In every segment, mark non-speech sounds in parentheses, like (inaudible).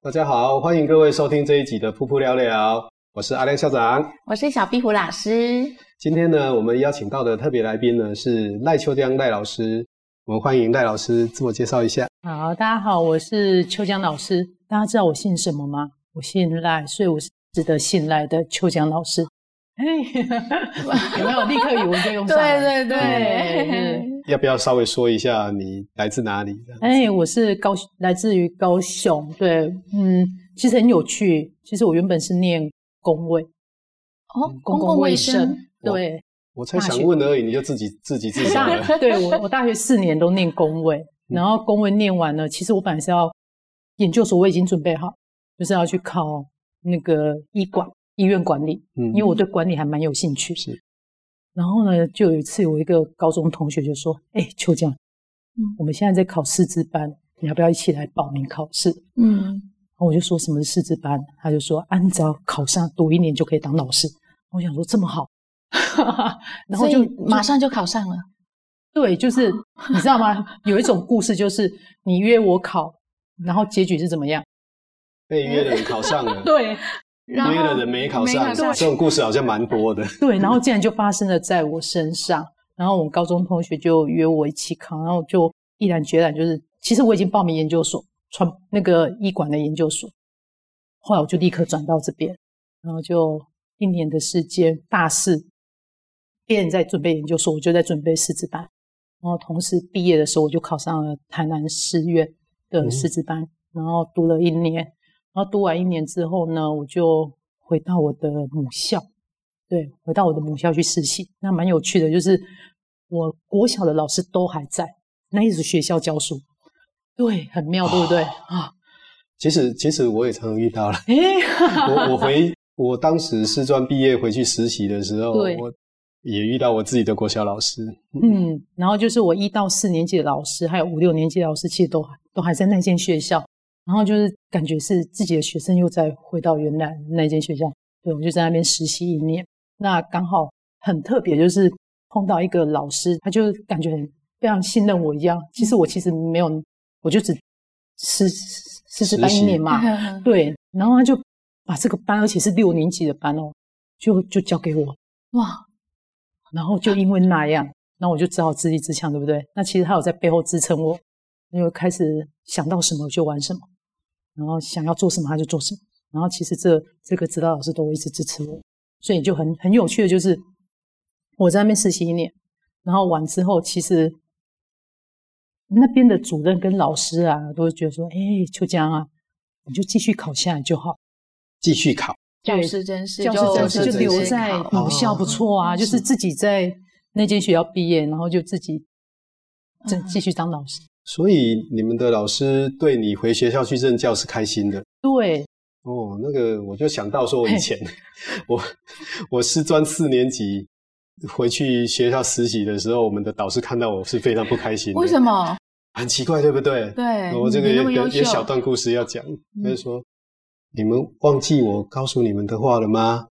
大家好，欢迎各位收听这一集的噗噗聊聊，我是阿亮校长，我是小壁虎老师。今天呢，我们邀请到的特别来宾呢是赖秋江赖老师，我们欢迎赖老师自我介绍一下。好，大家好，我是秋江老师。大家知道我姓什么吗？我姓赖，所以我是值得信赖的秋江老师。哎，(laughs) 有没有立刻语文就用上？对对对。要不要稍微说一下你来自哪里？哎，我是高，来自于高雄。对，嗯，其实很有趣。其实我原本是念公卫，哦，公共卫生。对，我才想问而已，你就自己自己自杀了。对，我，我大学四年都念公卫，然后公卫念完了，其实我本来是要研究所，我已经准备好，就是要去考那个医管医院管理，嗯，因为我对管理还蛮有兴趣。是。然后呢，就有一次，有一个高中同学就说：“哎，秋江，嗯，我们现在在考师资班，你要不要一起来报名考试？”嗯，然后我就说：“什么是师资班？”他就说：“按照考上，读一年就可以当老师。”我想说这么好，(laughs) 然后就马上就考上了。对，就是 (laughs) 你知道吗？有一种故事，就是你约我考，然后结局是怎么样？被约的人考上了。(laughs) 对。约的人没考上，这种故事好像蛮多的。对，然后竟然就发生了在我身上。然后我们高中同学就约我一起考，然后就毅然决然，就是其实我已经报名研究所，传那个医管的研究所。后来我就立刻转到这边，然后就一年的时间，大四别人在准备研究所，我就在准备师资班。然后同时毕业的时候，我就考上了台南师院的师资班，嗯、然后读了一年。然后读完一年之后呢，我就回到我的母校，对，回到我的母校去实习。那蛮有趣的，就是我国小的老师都还在那一所学校教书，对，很妙，对不对啊？其实，其实我也常常遇到了。我我回我当时师专毕业回去实习的时候，对我也遇到我自己的国小老师。嗯，然后就是我一到四年级的老师，还有五六年级的老师，其实都都还在那间学校。然后就是感觉是自己的学生又再回到原来那间学校，对，我就在那边实习一年。那刚好很特别，就是碰到一个老师，他就感觉很非常信任我一样。其实我其实没有，我就只实实习班一年嘛，(laughs) 对。然后他就把这个班，而且是六年级的班哦，就就交给我，哇！然后就因为那样，那我就只好自立自强，对不对？那其实他有在背后支撑我，因为开始想到什么就玩什么。然后想要做什么他就做什么，然后其实这这个指导老师都会一直支持我，所以就很很有趣的就是我在那边实习一年，然后完之后其实那边的主任跟老师啊都会觉得说，哎，秋江啊，你就继续考下来就好，继续考，教师真是，教师真是就留在母校不错啊，就是。自己在那间学校毕业，然后就自己再继续当老师。所以你们的老师对你回学校去任教是开心的？对，哦，那个我就想到说，我以前 (laughs) 我我师专四年级回去学校实习的时候，我们的导师看到我是非常不开心的。为什么？很奇怪，对不对？对，我这个有有小段故事要讲，就是说、嗯、你们忘记我告诉你们的话了吗？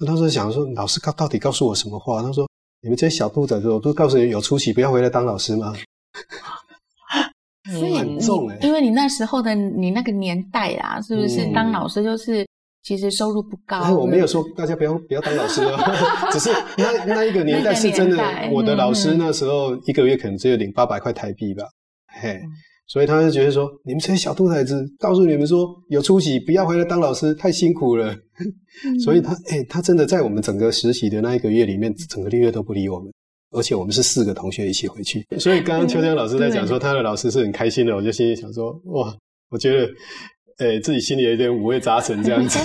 我当时想说，老师告到底告诉我什么话？他说，你们这些小兔崽子，我都告诉你有出息，不要回来当老师吗？(laughs) 所以你，因为你那时候的你那个年代啊，是不是当老师就是其实收入不高？哎，我没有说大家不要不要当老师啊，(laughs) 只是那那一个年代是真的，我的老师那时候一个月可能只有领八百块台币吧，嘿，所以他就觉得说，你们这些小兔崽子，告诉你们说有出息，不要回来当老师，太辛苦了。(laughs) 所以他哎，他真的在我们整个实习的那一个月里面，整个六月都不理我们。而且我们是四个同学一起回去，所以刚刚秋江老师在讲说他的老师是很开心的，我就心里想说，哇，我觉得，诶，自己心里有点五味杂陈这样子。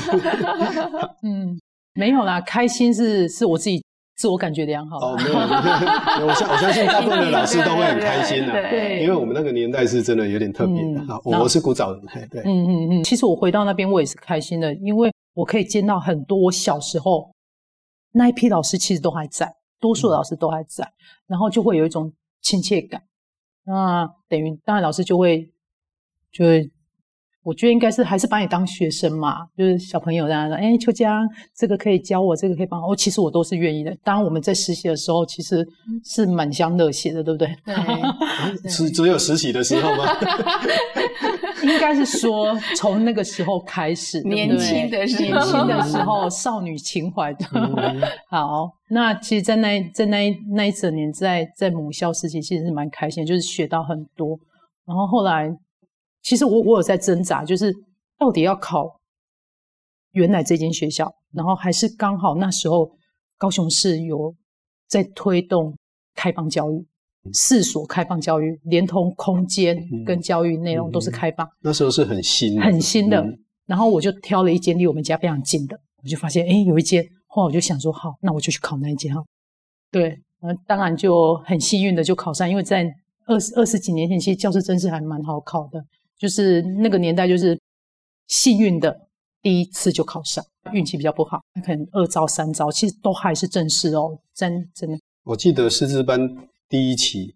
(laughs) 嗯，没有啦，开心是是我自己自我感觉良好。哦，没有，(laughs) 我相我相信大部分的老师都会很开心的，对，因为我们那个年代是真的有点特别的。嗯、我我是古早人，对，嗯嗯嗯。其实我回到那边，我也是开心的，因为我可以见到很多我小时候那一批老师，其实都还在，多数老师都还在，嗯、然后就会有一种亲切感。那等于当然老师就会就会。我觉得应该是还是把你当学生嘛，就是小朋友这样说，哎，秋江，这个可以教我，这个可以帮我。哦，其实我都是愿意的。当然我们在实习的时候，其实是满腔热血的，对不对？对。(laughs) 是只有实习的时候吗？(laughs) (laughs) 应该是说从那个时候开始，(laughs) 年轻的时候，年轻的时候，少女情怀的。(laughs) 好，那其实，在那在那一那一整年，在在母校时期，其实是蛮开心，就是学到很多。然后后来。其实我我有在挣扎，就是到底要考原来这间学校，然后还是刚好那时候高雄市有在推动开放教育，四所开放教育，连同空间跟教育内容都是开放。那时候是很新，很新的。嗯、然后我就挑了一间离我们家非常近的，我就发现哎有一间，后来我就想说好，那我就去考那一间哈。对，嗯，当然就很幸运的就考上，因为在二十二十几年前，其实教师真是还蛮好考的。就是那个年代，就是幸运的第一次就考上，运气比较不好，可能二招三招，其实都还是正式哦，真真的。我记得师资班第一期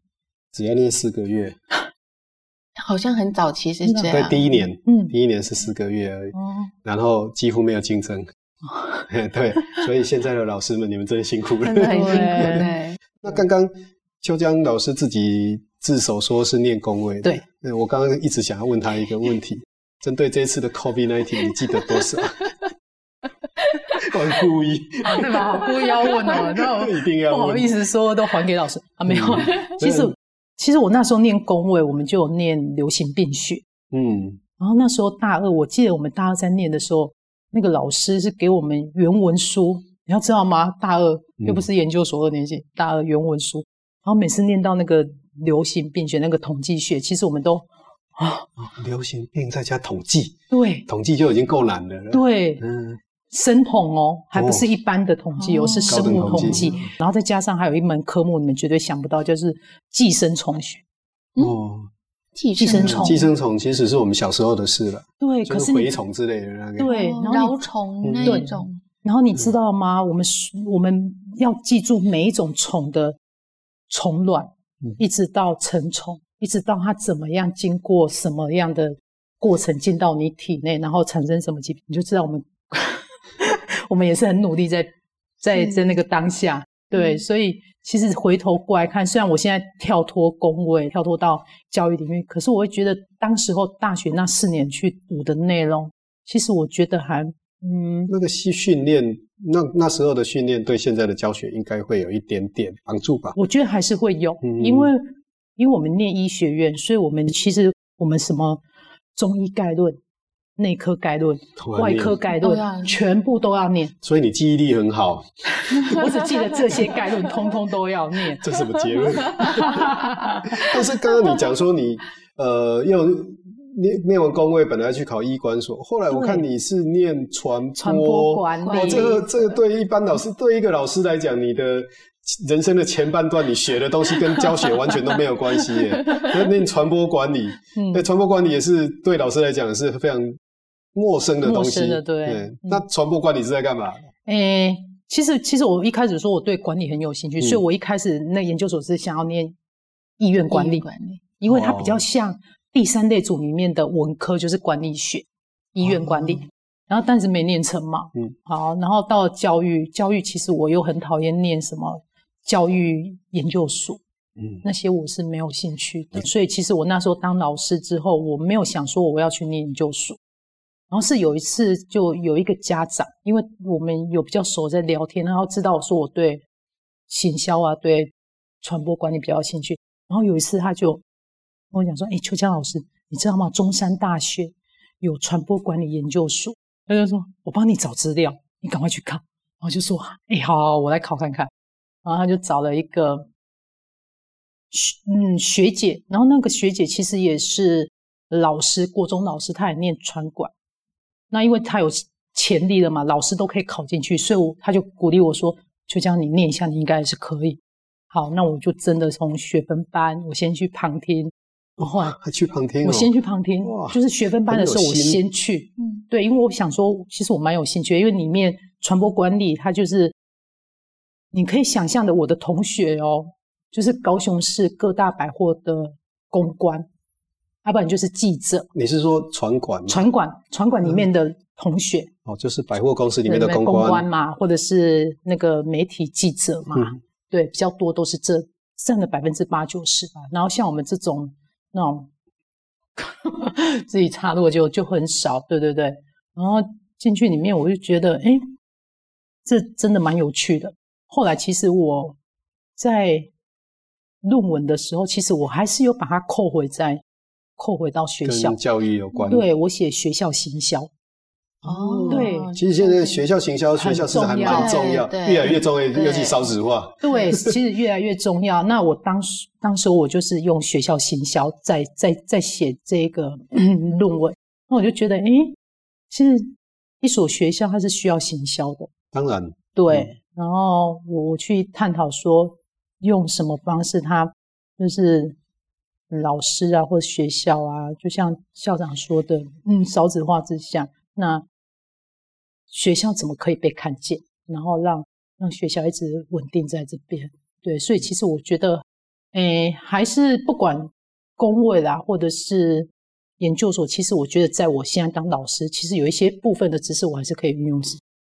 只要练四个月，(laughs) 好像很早期是这样。对，第一年，嗯，第一年是四个月而已，嗯，然后几乎没有竞争，哦、(laughs) 对，所以现在的老师们，你们真的辛苦了，真的很辛苦。(laughs) 对，那刚刚秋江老师自己。自首说是念工位，对，我刚刚一直想要问他一个问题，针对这次的 COVID-19，你记得多少？(laughs) 我很故意，对吧？我故意要问哦，(laughs) 那一定要不好意思说都还给老师。啊，没有。其实其实我那时候念公卫，我们就有念流行病学，嗯，然后那时候大二，我记得我们大二在念的时候，那个老师是给我们原文书，你要知道吗？大二又不是研究所二年级，大二原文书，然后每次念到那个。流行病学那个统计学，其实我们都啊，流行病再加统计，对，统计就已经够难了。对，嗯，生统哦，还不是一般的统计哦，哦是生物统计，然后再加上还有一门科目，你们绝对想不到，就是寄生虫学。哦，寄生虫，寄生虫其实是我们小时候的事了。对，可是蛔虫之类的那个，对，蛲虫那一种。然后你知道吗？我们我们要记住每一种虫的虫卵。一直到成虫，一直到它怎么样经过什么样的过程进到你体内，然后产生什么疾病，你就知道我们我们也是很努力在在在那个当下，对，嗯、所以其实回头过来看，虽然我现在跳脱公位，跳脱到教育领域，可是我会觉得当时候大学那四年去读的内容，其实我觉得还嗯，那个系训练。那那时候的训练对现在的教学应该会有一点点帮助吧？我觉得还是会有，嗯、因为因为我们念医学院，所以我们其实我们什么中医概论、内科概论、外科概论，全部都要念。所以你记忆力很好。(laughs) 我只记得这些概论，通通都要念。这是什么结论？(laughs) 但是刚刚你讲说你呃要。念念完工位，本来去考医管所，后来我看你是念传播，传播管理。哦，这个这个对一般老师，对一个老师来讲，你的人生的前半段，你学的东西跟教学完全都没有关系耶。(laughs) 那念传播管理，对传播管理也是对老师来讲是非常陌生的东西。的对。对嗯、那传播管理是在干嘛？诶，其实其实我一开始说我对管理很有兴趣，嗯、所以我一开始那研究所是想要念医院管理，管理，因为它比较像。第三类组里面的文科就是管理学，医院管理，哦、然后但是没念成嘛。嗯，好，然后到教育，教育其实我又很讨厌念什么教育研究所，嗯，那些我是没有兴趣的。嗯、所以其实我那时候当老师之后，我没有想说我要去念研究所。然后是有一次，就有一个家长，因为我们有比较熟在聊天，然后知道我说我对行销啊，对传播管理比较有兴趣。然后有一次他就。跟我讲说，哎，秋江老师，你知道吗？中山大学有传播管理研究所。他就说，我帮你找资料，你赶快去看。然后就说，哎，好，我来考看看。然后他就找了一个学，嗯，学姐。然后那个学姐其实也是老师，国中老师，她也念传管。那因为他有潜力了嘛，老师都可以考进去，所以我他就鼓励我说，就这样你念一下，你应该是可以。好，那我就真的从学分班，我先去旁听，然后还去旁听，我先去旁听，就是学分班的时候我先去，嗯，对，因为我想说，其实我蛮有兴趣，因为里面传播管理，它就是你可以想象的，我的同学哦，就是高雄市各大百货的公关，要不然就是记者。你是说传管？传管，传管里面的同学，哦，就是百货公司里面的公关，公关嘛，或者是那个媒体记者嘛。嗯对，比较多都是这占了百分之八九十吧。然后像我们这种那种 (laughs) 自己插入就就很少，对对对。然后进去里面，我就觉得，哎，这真的蛮有趣的。后来其实我在论文的时候，其实我还是有把它扣回在扣回到学校，跟教育有关。对，我写学校行销。哦，对，其实现在学校行销、学校是还蛮重要，越来越重要，尤其少子化。对，其实越来越重要。那我当时当时我就是用学校行销在在在写这个 (clears throat) 论文，那我就觉得，哎，其实一所学校它是需要行销的。当然，对。然后我去探讨说，用什么方式，它就是老师啊，或者学校啊，就像校长说的，嗯，少子化之下，那。学校怎么可以被看见？然后让让学校一直稳定在这边。对，所以其实我觉得，诶，还是不管工位啦，或者是研究所，其实我觉得，在我现在当老师，其实有一些部分的知识，我还是可以运用。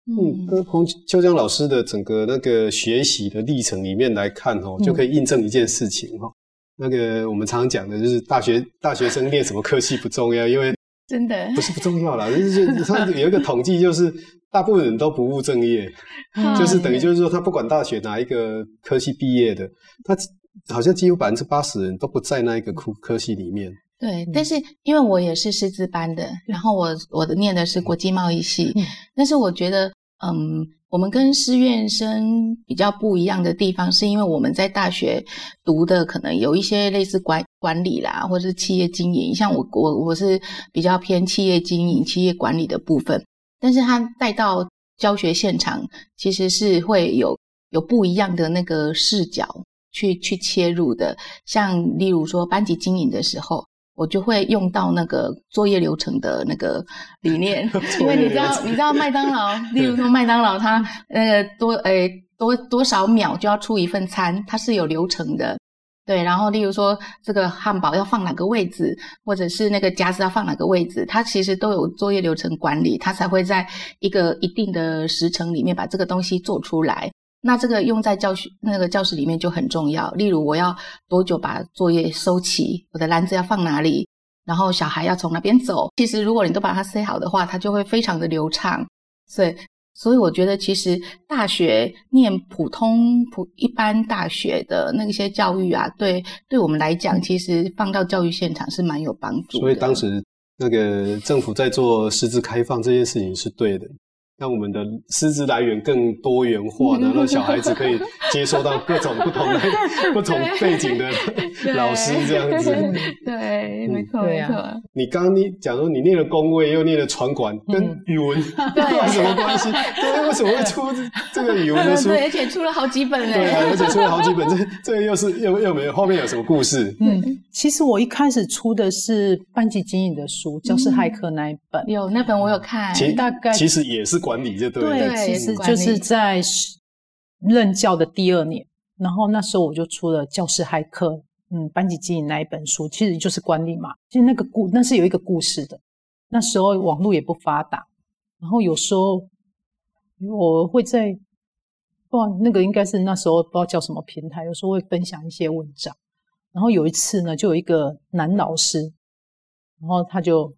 嗯，跟彭秋江老师的整个那个学习的历程里面来看哦，就可以印证一件事情哈。那个我们常常讲的就是大学大学生念什么科系不重要，因为。真的不是不重要啦，就是他有一个统计，就是大部分人都不务正业，(laughs) 就是等于就是说，他不管大学哪一个科系毕业的，他好像几乎百分之八十人都不在那一个科科系里面。对，但是因为我也是师资班的，然后我我的念的是国际贸易系，但是我觉得，嗯。我们跟师院生比较不一样的地方，是因为我们在大学读的可能有一些类似管管理啦，或者是企业经营。像我我我是比较偏企业经营、企业管理的部分，但是他带到教学现场，其实是会有有不一样的那个视角去去切入的。像例如说班级经营的时候。我就会用到那个作业流程的那个理念，(laughs) 因为你知道，你知道麦当劳，(laughs) 例如说麦当劳，它那个多诶多多少秒就要出一份餐，它是有流程的，对。然后例如说这个汉堡要放哪个位置，或者是那个夹子要放哪个位置，它其实都有作业流程管理，它才会在一个一定的时程里面把这个东西做出来。那这个用在教学那个教室里面就很重要。例如，我要多久把作业收齐？我的篮子要放哪里？然后小孩要从哪边走？其实，如果你都把它塞好的话，它就会非常的流畅。所以，所以我觉得，其实大学念普通普一般大学的那些教育啊，对，对我们来讲，其实放到教育现场是蛮有帮助。所以当时那个政府在做师资开放这件事情是对的。让我们的师资来源更多元化，(laughs) 然后小孩子可以接受到各种不同的、不同背景的老师，这样子。对，没错，没错。你刚刚你讲说你念了工位，又念了传管，跟语文 (laughs) 有什么关系？(laughs) 对，为什么会出这个语文的书？对，而且出了好几本嘞。对啊，而且出了好几本，这这又是又又没有后面有什么故事？嗯，其实我一开始出的是班级经营的书，教师骇客那一本。有那本我有看，其大概其实也是。管理就对，对，其实就是在任教的第二年，然后那时候我就出了《教师骇客》，嗯，班级经营那一本书，其实就是管理嘛。其实那个故那是有一个故事的。那时候网络也不发达，然后有时候我会在不知道那个应该是那时候不知道叫什么平台，有时候会分享一些文章。然后有一次呢，就有一个男老师，然后他就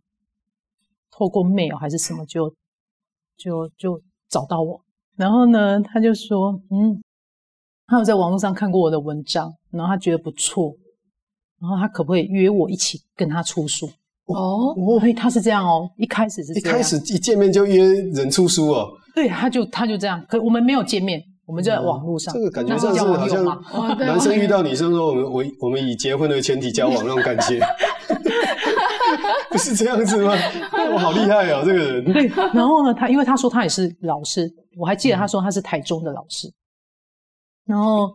透过 mail 还是什么就。就就找到我，然后呢，他就说，嗯，他有在网络上看过我的文章，然后他觉得不错，然后他可不可以约我一起跟他出书？哦，所以他是这样哦，一开始是这样，一开始一见面就约人出书哦，对，他就他就这样，可我们没有见面，我们就在网络上，这个感觉像是好像男生遇到女生说，我们我我们以结婚为前提交往那种感觉。(laughs) 不是这样子吗？(laughs) 我好厉害哦，这个人。对，然后呢，他因为他说他也是老师，我还记得他说他是台中的老师，然后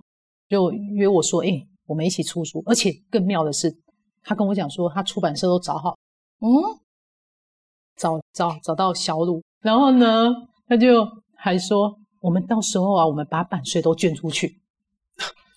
就约我说：“哎、欸，我们一起出书。”而且更妙的是，他跟我讲说，他出版社都找好，嗯，找找找到小鲁，然后呢，他就还说，我们到时候啊，我们把版税都捐出去。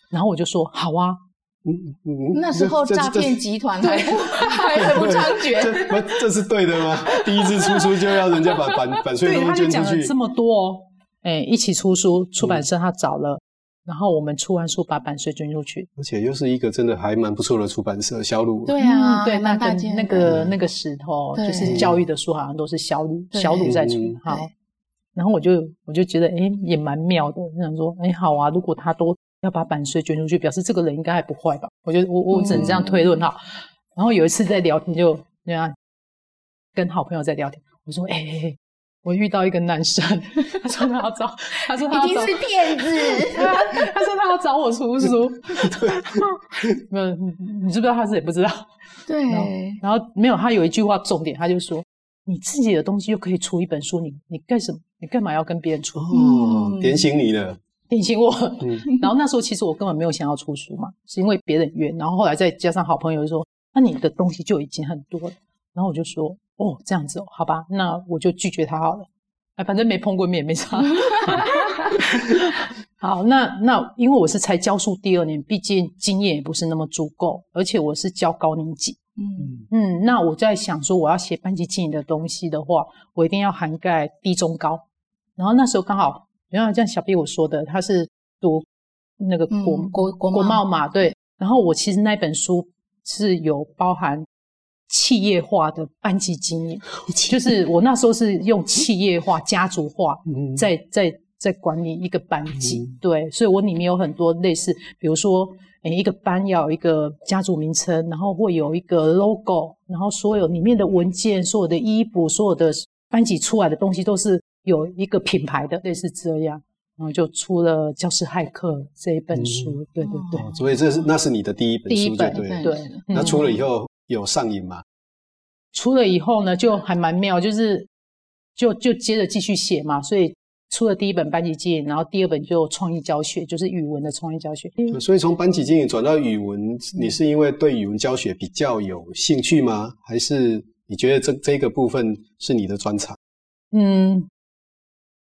然后我就说：“好啊。”嗯嗯，那时候诈骗集团还还不猖獗，不，这是对的吗？第一次出书就要人家把版 (laughs) 版税都捐出去，他就讲了这么多哦，哎，一起出书，出版社他找了，嗯、然后我们出完书把版税捐出去，而且又是一个真的还蛮不错的出版社，小鲁。对啊，嗯、对，那个那个那个石头就是教育的书，好像都是小鲁小鲁在出。好，然后我就我就觉得，哎，也蛮妙的，我想说，哎，好啊，如果他都。要把版税捐出去，表示这个人应该还不坏吧？我觉得我我只能这样推论哈。嗯、然后有一次在聊天就，就那样跟好朋友在聊天，我说：“哎、欸，我遇到一个男生，他说他要找，他说他要找，一定是骗子。(laughs) 他”他说他要找我出书。(laughs) 没有，你知不知道？他是也不知道。对。然后没有，他有一句话重点，他就说：“你自己的东西又可以出一本书，你你干什么？你干嘛要跟别人出？”哦，点醒你了。点醒我，(laughs) 然后那时候其实我根本没有想要出书嘛，是因为别人约，然后后来再加上好朋友就说，那你的东西就已经很多了，然后我就说，哦，这样子哦，好吧，那我就拒绝他好了，哎，反正没碰过面，没差。(laughs) 好，那那因为我是才教书第二年，毕竟经验也不是那么足够，而且我是教高年级，嗯。嗯，那我在想说，我要写班级经营的东西的话，我一定要涵盖低中高，然后那时候刚好。然后像小 B 我说的，他是读那个国、嗯、国国国贸嘛，对。然后我其实那本书是有包含企业化的班级经营，就是我那时候是用企业化、家族化在在在管理一个班级，嗯、对。所以我里面有很多类似，比如说，每一个班要有一个家族名称，然后会有一个 logo，然后所有里面的文件、所有的衣服、所有的班级出来的东西都是。有一个品牌的类似这样，然后就出了《教师骇客》这一本书，嗯、对对对、哦。所以这是那是你的第一本书，就对。对，对那出了以后有上瘾吗？出了以后呢，就还蛮妙，就是就就接着继续写嘛。所以出了第一本班级经营，然后第二本就创意教学，就是语文的创意教学。所以从班级经营转到语文，你是因为对语文教学比较有兴趣吗？还是你觉得这这个部分是你的专长？嗯。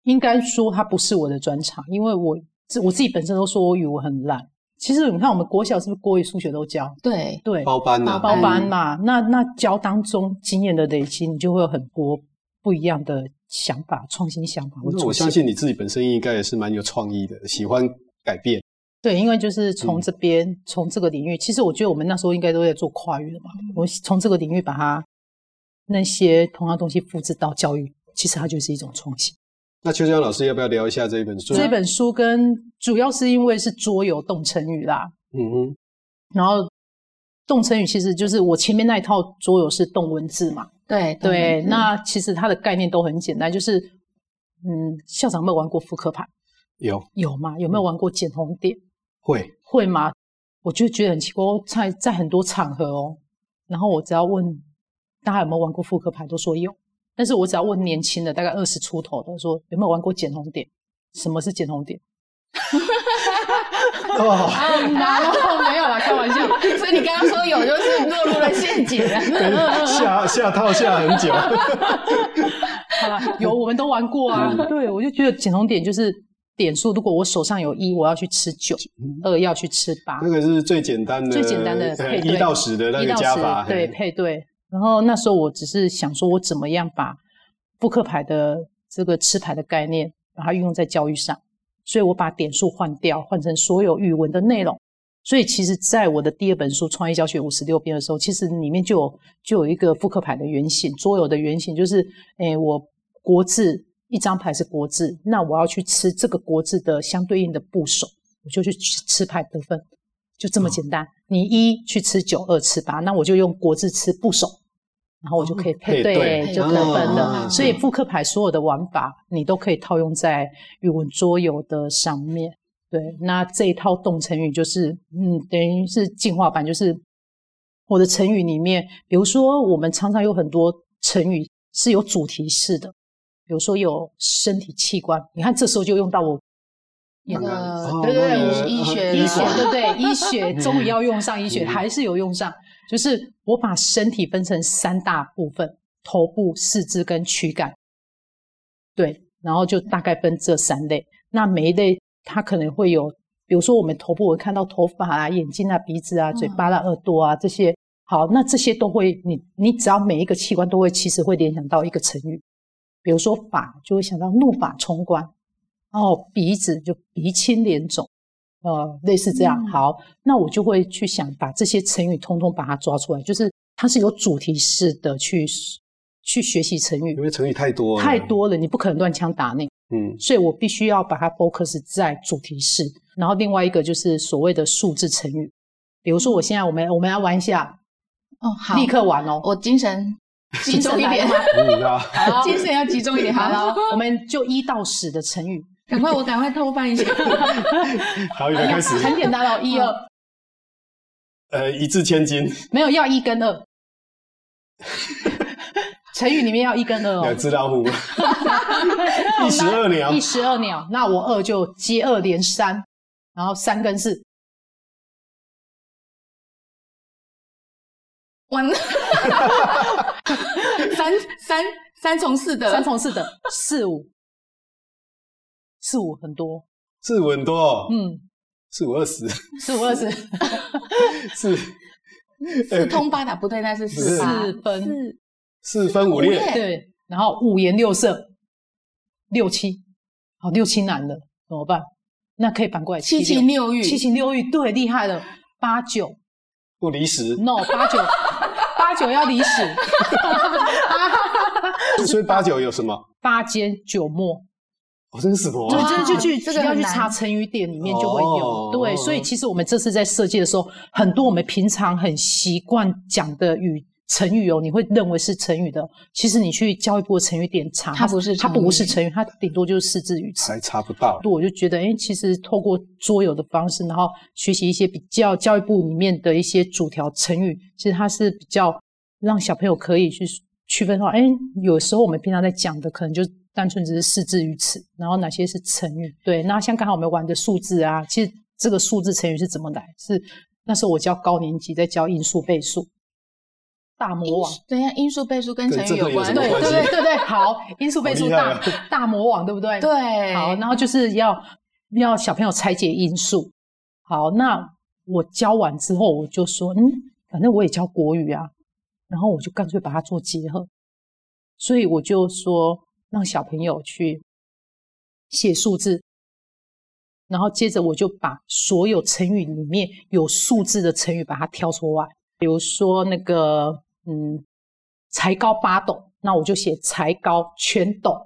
应该说它不是我的专长，因为我自我自己本身都说我语文很烂。其实你看，我们国小是不是国语、数学都教？对对，包班呐、啊，包班嘛。嗯、那那教当中经验的累积，你就会有很多不一样的想法、创新想法。那我相信你自己本身应该也是蛮有创意的，喜欢改变。对，因为就是从这边从、嗯、这个领域，其实我觉得我们那时候应该都在做跨越的嘛。我从这个领域把它那些同样东西复制到教育，其实它就是一种创新。那秋江老师要不要聊一下这一本书？这本书跟主要是因为是桌游动成语啦，嗯哼，然后动成语其实就是我前面那一套桌游是动文字嘛，对对，那其实它的概念都很简单，就是嗯，校长有没有玩过扑克牌？有有吗？有没有玩过捡红点？会会吗？我就觉得很奇怪，在在很多场合哦，然后我只要问大家有没有玩过扑克牌，都说有。但是我只要问年轻的，大概二十出头的，说有没有玩过捡红点？什么是捡红点？(laughs) 哦，(laughs) 难哦没有啦，开玩笑。(laughs) 所以你刚刚说有，就是落入了陷阱了。下下套下很久。好了，有我们都玩过啊。嗯、对，我就觉得捡红点就是点数。如果我手上有一，我要去吃九；二要去吃八。那个是最简单的，最简单的配对，一到十的那个加法，对，配对。然后那时候我只是想说，我怎么样把扑克牌的这个吃牌的概念，把它运用在教育上。所以我把点数换掉，换成所有语文的内容。所以其实，在我的第二本书《创意教学五十六篇》的时候，其实里面就有就有一个扑克牌的原型，桌游的原型就是，诶，我国字一张牌是国字，那我要去吃这个国字的相对应的部首，我就去吃牌得分。就这么简单，哦、你一去吃九，二吃八，那我就用国字吃部首，然后我就可以配对，就得分了。哦、所以扑克牌所有的玩法，你都可以套用在语文桌游的上面。对，那这一套动成语就是，嗯，等于是进化版，就是我的成语里面，比如说我们常常有很多成语是有主题式的，比如说有身体器官，你看这时候就用到我一个对对对，医学医学对不对？医学终于要用上医学，还是有用上。就是我把身体分成三大部分：头部、四肢跟躯干。对，然后就大概分这三类。那每一类它可能会有，比如说我们头部会看到头发啊、眼睛啊、鼻子啊、嘴巴啊、耳朵啊这些。好，那这些都会，你你只要每一个器官都会，其实会联想到一个成语。比如说法，就会想到怒发冲冠；然后鼻子就鼻青脸肿，呃，类似这样。嗯、好，那我就会去想把这些成语通通把它抓出来，就是它是有主题式的去去学习成语，因为成语太多了，太多了，你不可能乱枪打鸟。嗯，所以我必须要把它 focus 在主题式。然后另外一个就是所谓的数字成语，比如说我现在我们我们来玩一下。哦，好，立刻玩哦！我精神 (laughs) 集中一点，(laughs) 好，(laughs) 精神要集中一点。好了，我们就一到十的成语，赶快，我赶快偷翻一下。(laughs) 好，开始。很简单哦，一二。呃，一字千金。没有，要一跟二。(laughs) 成语里面要一跟二哦。两只老虎。(laughs) 一石二鸟。一石二鸟，那我二就接二连三，然后三跟四。完了，三三三从四的，三从四的四五四五很多，四五很多，嗯，四五二十，四五二十，(laughs) 四 (laughs) 四通八达不对，那是四四分。四。四分五裂，对，然后五颜六色，六七，好六七难了，怎么办？那可以反过来七情六。欲，七情六欲，对，厉害了，八九。不离十，no 八九。(laughs) 八九要离十，所以八九有什么？八间九陌，哦，这是什么？对，这就去 (laughs) 这个要去查成语典里面就会有。对，所以其实我们这次在设计的时候，很多我们平常很习惯讲的语成语哦，你会认为是成语的，其实你去教育部的成语典查，它不是，它不是成语，它顶多就是四字语词，还查不到。对，我就觉得，哎，其实透过桌游的方式，然后学习一些比较教育部里面的一些主条成语，其实它是比较让小朋友可以去区分的话，哎，有时候我们平常在讲的可能就单纯只是四字于此，然后哪些是成语？对，那像刚好我们玩的数字啊，其实这个数字成语是怎么来？是那时候我教高年级在教因数倍数。大魔王，对呀，因数倍数跟成语有关，对对对对对，好，因数倍数大大魔王，对不对？对，好，然后就是要要小朋友拆解因数。好，那我教完之后，我就说，嗯，反正我也教国语啊，然后我就干脆把它做结合，所以我就说让小朋友去写数字，然后接着我就把所有成语里面有数字的成语把它挑出来，比如说那个。嗯，才高八斗，那我就写才高全斗。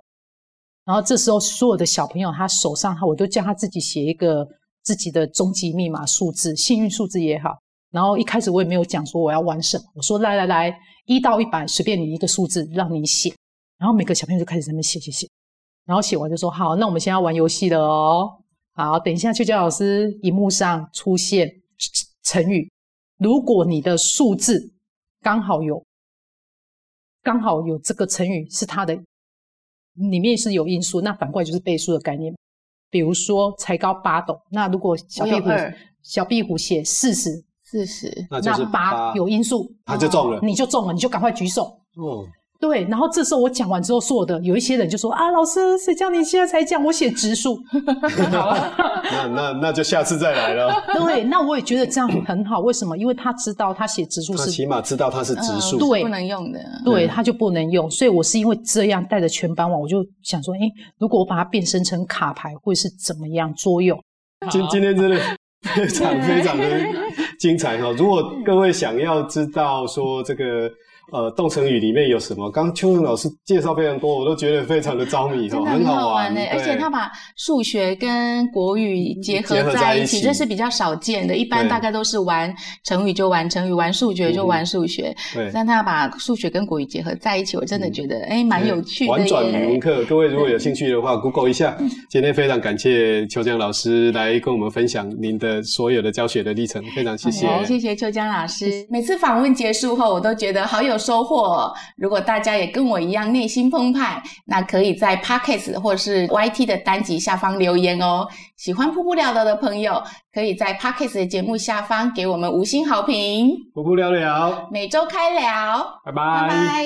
然后这时候所有的小朋友，他手上他我都叫他自己写一个自己的终极密码数字，幸运数字也好。然后一开始我也没有讲说我要玩什么，我说来来来，一到一百随便你一个数字让你写。然后每个小朋友就开始在那边写写写。然后写完就说好，那我们现在要玩游戏了哦。好，等一下秋娇老师荧幕上出现成语，如果你的数字。刚好有，刚好有这个成语是它的里面是有因数，那反过来就是倍数的概念。比如说才高八斗，那如果小壁虎小壁虎写四十，四十，那八有因数，他就中了，你就中了，你就赶快举手。哦。对，然后这时候我讲完之后，所有的有一些人就说啊，老师，谁叫你现在才讲？我写直数。好 (laughs) 那那那就下次再来了。(laughs) 对，那我也觉得这样很好。为什么？因为他知道他写直数是，他起码知道他是直数，对，不能用的。对，他就不能用。所以我是因为这样带着全班玩，我就想说，哎，如果我把它变身成卡牌，会是怎么样作用？今今天真的 (laughs) 非常非常的精彩哈！如果各位想要知道说这个。呃，动成语里面有什么？刚刚秋元老师介绍非常多，我都觉得非常的着迷，真的很好玩呢。而且他把数学跟国语结合在一起，这是比较少见的。一般大概都是玩成语就玩成语，玩数学就玩数学。对，但他把数学跟国语结合在一起，我真的觉得哎，蛮有趣的。玩转语文课，各位如果有 (laughs) 兴趣的话，Google 一下。今天非常感谢邱江老师来跟我们分享您的所有的教学的历程，非常谢谢谢，谢谢秋江老师。每次访问结束后，我都觉得好有收获哦。如果大家也跟我一样内心澎湃，那可以在 Podcast 或是 YT 的单集下方留言哦。喜欢瀑布聊聊的朋友，可以在 Podcast 的节目下方给我们五星好评。瀑布聊聊，每周开聊，拜拜。拜拜。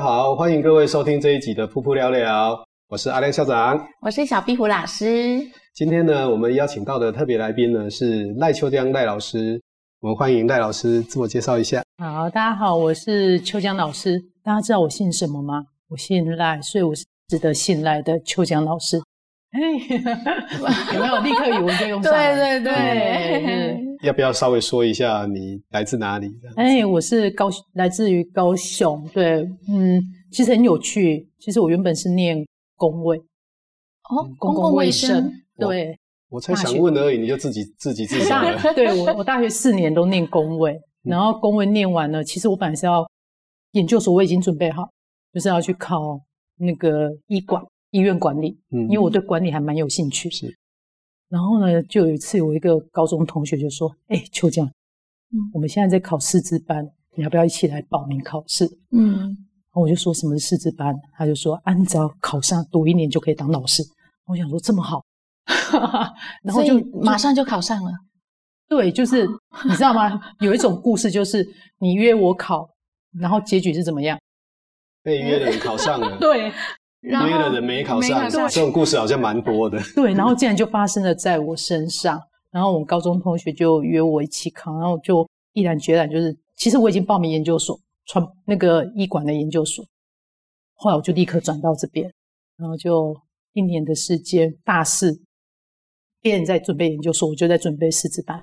好，欢迎各位收听这一集的噗噗聊聊，我是阿亮校长，我是小壁虎老师。今天呢，我们邀请到的特别来宾呢是赖秋江赖老师，我们欢迎赖老师自我介绍一下。好，大家好，我是秋江老师。大家知道我姓什么吗？我姓赖，所以我是值得信赖的秋江老师。(laughs) 嘿，有没有立刻语文就用上？对对对。对要不要稍微说一下你来自哪里？哎，我是高，来自于高雄。对，嗯，其实很有趣。其实我原本是念公卫，哦，公共卫生。对，我才想问而已，你就自己自己自杀了。对我，我大学四年都念公卫，然后公卫念完了，其实我本来是要研究所，我已经准备好，就是要去考那个医管医院管理，嗯，因为我对管理还蛮有兴趣。是。然后呢，就有一次，有一个高中同学就说：“哎，秋江，嗯，我们现在在考师资班，你要不要一起来报名考试？”嗯，然后我就说：“什么是师资班？”他就说：“按照考上，读一年就可以当老师。”我想说这么好，然后就马上就考上了。对，就是 (laughs) 你知道吗？有一种故事，就是你约我考，然后结局是怎么样？被约的人考上了。(laughs) 对。约的人没考上，这种故事好像蛮多的。(laughs) 对，然后竟然就发生了在我身上。然后我们高中同学就约我一起考，然后就毅然决然就是，其实我已经报名研究所，传那个医管的研究所。后来我就立刻转到这边，然后就一年的时间，大四，别人在准备研究所，我就在准备师资班。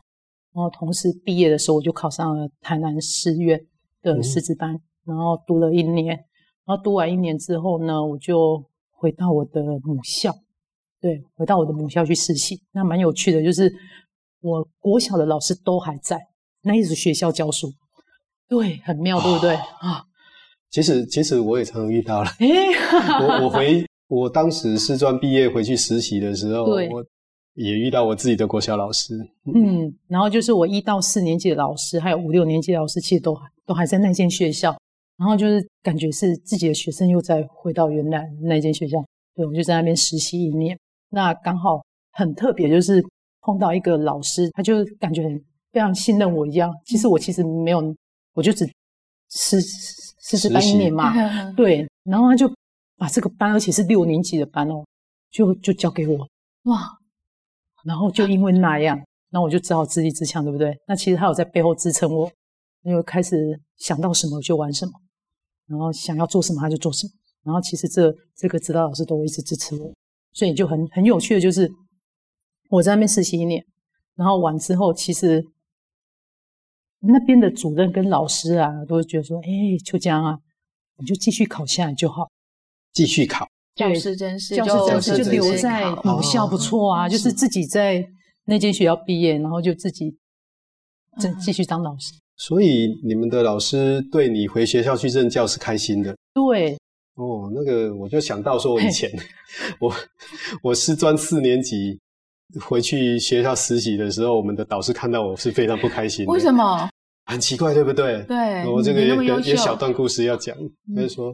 然后同时毕业的时候，我就考上了台南师院的师资班，嗯、然后读了一年。然后读完一年之后呢，我就回到我的母校，对，回到我的母校去实习。那蛮有趣的，就是我国小的老师都还在，那一所学校教书，对，很妙，对不对啊？其实，其实我也常常遇到了。哎，我我回我当时师专毕业回去实习的时候，对我也遇到我自己的国小老师。嗯，然后就是我一到四年级的老师，还有五六年级的老师，其实都都还在那间学校。然后就是感觉是自己的学生又再回到原来那间学校，对，我就在那边实习一年。那刚好很特别，就是碰到一个老师，他就感觉很非常信任我一样。其实我其实没有，我就只实实习班一年嘛，(laughs) 对。然后他就把这个班，而且是六年级的班哦，就就交给我，哇！然后就因为那样，那我就只好自立自强，对不对？那其实他有在背后支撑我，因为开始想到什么就玩什么。然后想要做什么他就做什么，然后其实这这个指导老师都会一直支持我，所以就很很有趣的就是我在那边实习一年，然后完之后其实那边的主任跟老师啊都会觉得说，哎，秋江啊，你就继续考下来就好，继续考，教师真是教师真是就留在母校不错啊，就是。自己在那间学校毕业，然后就自己再。继续当老师。所以你们的老师对你回学校去任教是开心的？对。哦，那个我就想到说，我以前 (laughs) 我我师专四年级回去学校实习的时候，我们的导师看到我是非常不开心的。为什么？很奇怪，对不对？对。我这个有有小段故事要讲，就是说，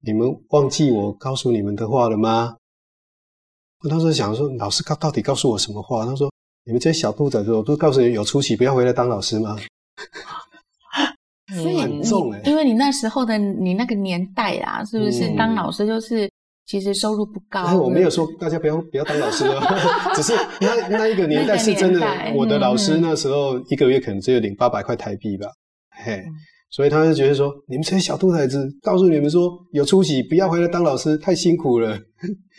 你们忘记我告诉你们的话了吗？我当时想说，老师告到底告诉我什么话？他说，你们这些小兔崽子，我都告诉你有出息，不要回来当老师吗？(laughs) 所以你，因为你那时候的你那个年代啊，是不是当老师就是，嗯、其实收入不高。哎，我没有说大家不要不要当老师了，(laughs) 只是那那一个年代是真的，我的老师那时候一个月可能只有领八百块台币吧，嘿。嗯所以他就觉得说，你们这些小兔崽子，告诉你们说有出息，不要回来当老师，太辛苦了。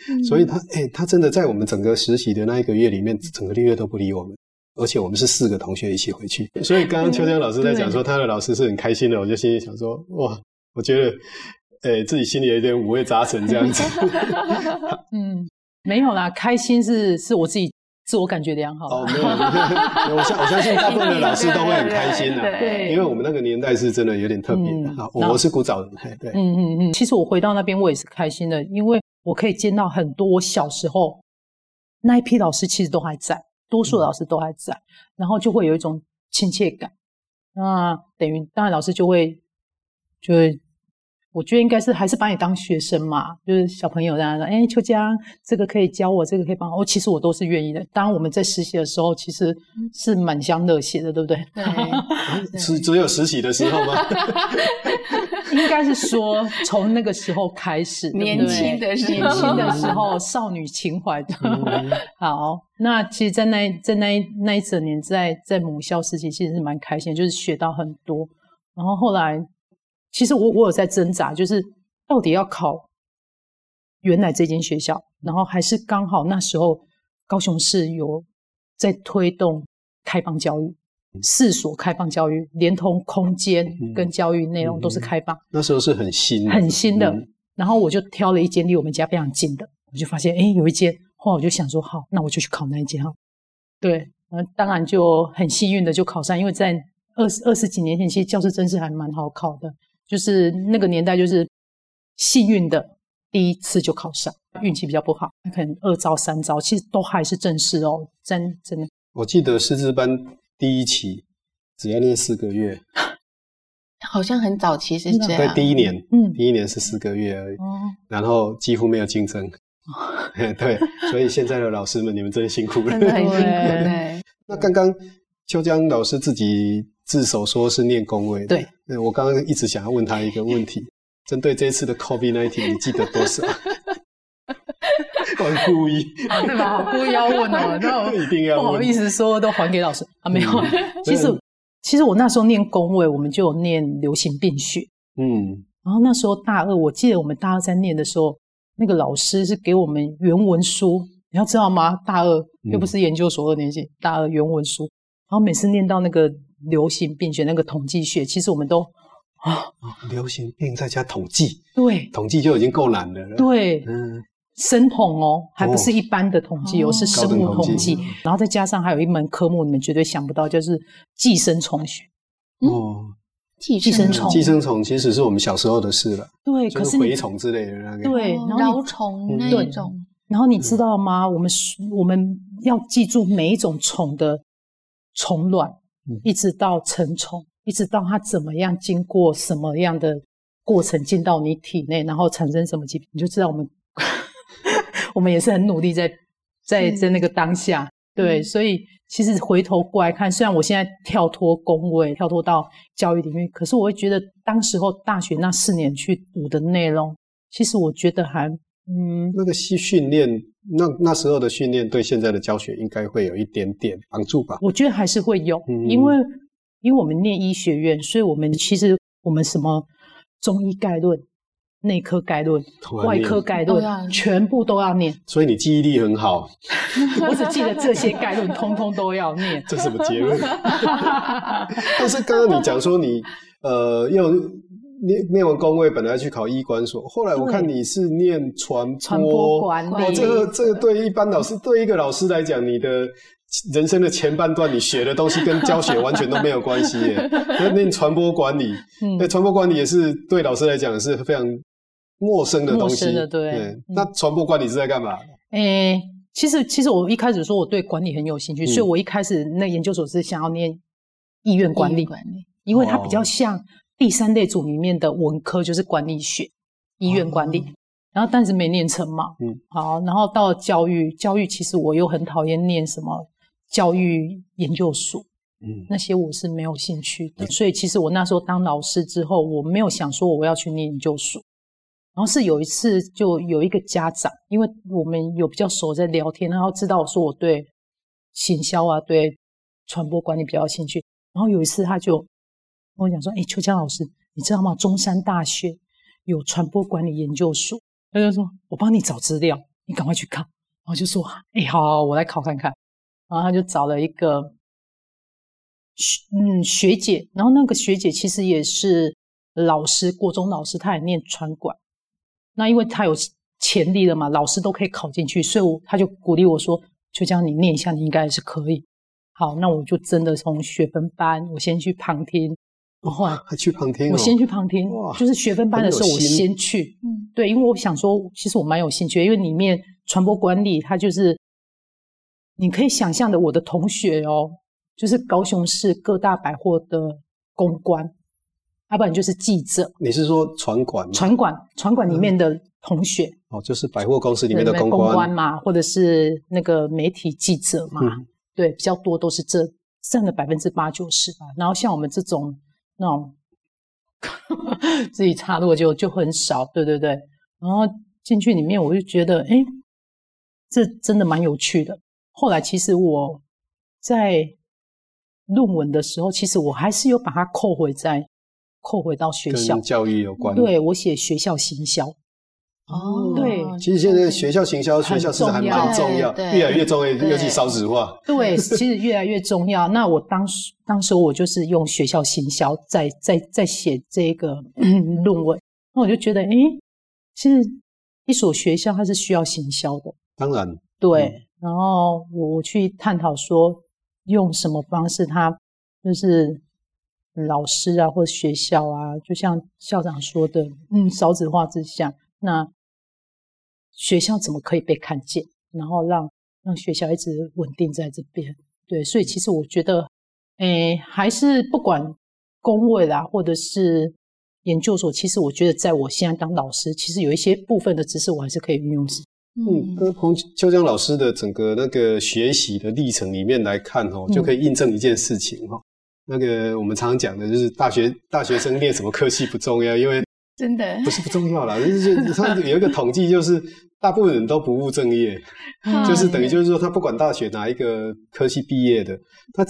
嗯、(laughs) 所以他，哎、欸，他真的在我们整个实习的那一个月里面，整个六月都不理我们，而且我们是四个同学一起回去。所以刚刚秋江老师在讲说他的老师是很开心的，我就心里想说，哇，我觉得，诶、欸，自己心里有点五味杂陈这样子。(laughs) 嗯，没有啦，开心是是我自己。自我感觉良好哦，没有，我相我相信大部分的老师都会很开心 (laughs) 的，对，因为我们那个年代是真的有点特别的。好，我是古早人，对，嗯嗯嗯。其实我回到那边，我也是开心的，因为我可以见到很多我小时候那一批老师，其实都还在，多数老师都还在，然后就会有一种亲切感。那等于当然老师就会就会。我觉得应该是还是把你当学生嘛，就是小朋友这样说，哎，秋江，这个可以教我，这个可以帮我。哦，其实我都是愿意的。当我们在实习的时候，其实是满腔热血的，对不对？对。是 (laughs) 只有实习的时候吗？(laughs) 应该是说从那个时候开始，(laughs) 年轻的时候，年轻的时候，少女情怀的。(laughs) 好，那其实，在那在那一那一整年，在在母校时期，其实是蛮开心的，就是学到很多。然后后来。其实我我有在挣扎，就是到底要考原来这间学校，然后还是刚好那时候高雄市有在推动开放教育，四所开放教育，连同空间跟教育内容都是开放。那时候是很新，很新的。然后我就挑了一间离我们家非常近的，我就发现哎有一间，后来我就想说好，那我就去考那一间哈。对，嗯，当然就很幸运的就考上，因为在二十二十几年前，其实教师真是还蛮好考的。就是那个年代，就是幸运的第一次就考上，运气比较不好，可能二招三招，其实都还是正式哦，真真的。我记得师资班第一期只要练四个月，(laughs) 好像很早期是这样。对，第一年，嗯，第一年是四个月而已，哦，然后几乎没有竞争，哦、(laughs) 对，所以现在的老师们，你们真辛苦了，真的很辛苦。(laughs) 对，那刚刚秋江老师自己。自首说是念公卫的，对，我刚刚一直想要问他一个问题，针对这次的 COVID-19，你记得多少？(laughs) 故意，对吧？我故意要问哦，那我 (laughs) 一定要，不好意思说都还给老师。啊，没有。(laughs) 其实，其实我那时候念公位，我们就有念流行病学，嗯，然后那时候大二，我记得我们大二在念的时候，那个老师是给我们原文书，你要知道吗？大二又不是研究所二年级，嗯、大二原文书，然后每次念到那个。流行病学那个统计学，其实我们都啊，流行病再加统计，对，统计就已经够难的了。对，嗯，生统哦，还不是一般的统计哦，是生物统计，然后再加上还有一门科目，你们绝对想不到，就是寄生虫学。哦，寄生虫，寄生虫其实是我们小时候的事了。对，可是蛔虫之类的那个，对，蛲虫那一种。然后你知道吗？我们我们要记住每一种虫的虫卵。一直到成虫，一直到它怎么样经过什么样的过程进到你体内，然后产生什么疾病，你就知道我们我们也是很努力在在在那个当下，对，嗯、所以其实回头过来看，虽然我现在跳脱公位，跳脱到教育里面，可是我会觉得当时候大学那四年去读的内容，其实我觉得还嗯，那个系训练。那那时候的训练对现在的教学应该会有一点点帮助吧？我觉得还是会有，嗯、因为因为我们念医学院，所以我们其实我们什么中医概论、内科概论、外科概论，全部都要念。所以你记忆力很好。(laughs) 我只记得这些概论，通通都要念。这什么结论？(laughs) 但是刚刚你讲说你呃要。念念完工位，本来去考医管所，后来我看你是念传播，传播管理。哦，这个这个对一般老师，对一个老师来讲，你的人生的前半段，你学的东西跟教学完全都没有关系耶。(laughs) 那念传播管理，那传、嗯、播管理也是对老师来讲是非常陌生的东西。的对。对嗯、那传播管理是在干嘛？诶、欸，其实其实我一开始说我对管理很有兴趣，嗯、所以我一开始那研究所是想要念医院管理，管理因为它比较像。第三类组里面的文科就是管理学，医院管理，哦、然后但是没念成嘛。嗯，好，然后到教育，教育其实我又很讨厌念什么教育研究所，嗯，那些我是没有兴趣的。嗯、所以其实我那时候当老师之后，我没有想说我要去念研究所，然后是有一次就有一个家长，因为我们有比较熟在聊天，然后知道我说我对行销啊、对传播管理比较有兴趣，然后有一次他就跟我讲说：“哎，秋江老师，你知道吗？中山大学有传播管理研究所。”他就说：“我帮你找资料，你赶快去看。”然后就说：“哎，好，好，我来考看看。”然后他就找了一个学嗯学姐，然后那个学姐其实也是老师，国中老师，她也念传管。那因为他有潜力了嘛，老师都可以考进去，所以我他就鼓励我说：“就这样，你念一下，你应该还是可以。”好，那我就真的从学分班，我先去旁听，我后后来还去旁听，我先去旁听，就是学分班的时候我先去，嗯，对，因为我想说，其实我蛮有兴趣，因为里面传播管理，它就是你可以想象的，我的同学哦，就是高雄市各大百货的公关。要不然就是记者。你是说传管？传管，传管里面的同学、嗯、哦，就是百货公司里面的公关，公关嘛，或者是那个媒体记者嘛，嗯、对，比较多都是这占了百分之八九十吧。然后像我们这种那种 (laughs) 自己插入就就很少，对对对。然后进去里面，我就觉得，哎，这真的蛮有趣的。后来其实我在论文的时候，其实我还是有把它扣回在。扣回到学校，跟教育有关。对，我写学校行销。哦，对，其实现在学校行销、学校市场还蛮重要，越来越重要，尤其少子化。对，其实越来越重要。那我当时当时我就是用学校行销在在在写这个 (clears throat) 论文，那我就觉得，哎，其实一所学校它是需要行销的。当然，对。然后我去探讨说，用什么方式，它就是。老师啊，或者学校啊，就像校长说的，嗯，少子化之下，那学校怎么可以被看见？然后让让学校一直稳定在这边。对，所以其实我觉得，诶，还是不管工位啦，或者是研究所，其实我觉得，在我现在当老师，其实有一些部分的知识，我还是可以运用。嗯，跟彭秋江老师的整个那个学习的历程里面来看哦，就可以印证一件事情哈。那个我们常常讲的就是大学大学生念什么科系不重要，因为真的不是不重要啦，就是他有一个统计，就是大部分人都不务正业，(laughs) 就是等于就是说他不管大学哪一个科系毕业的，他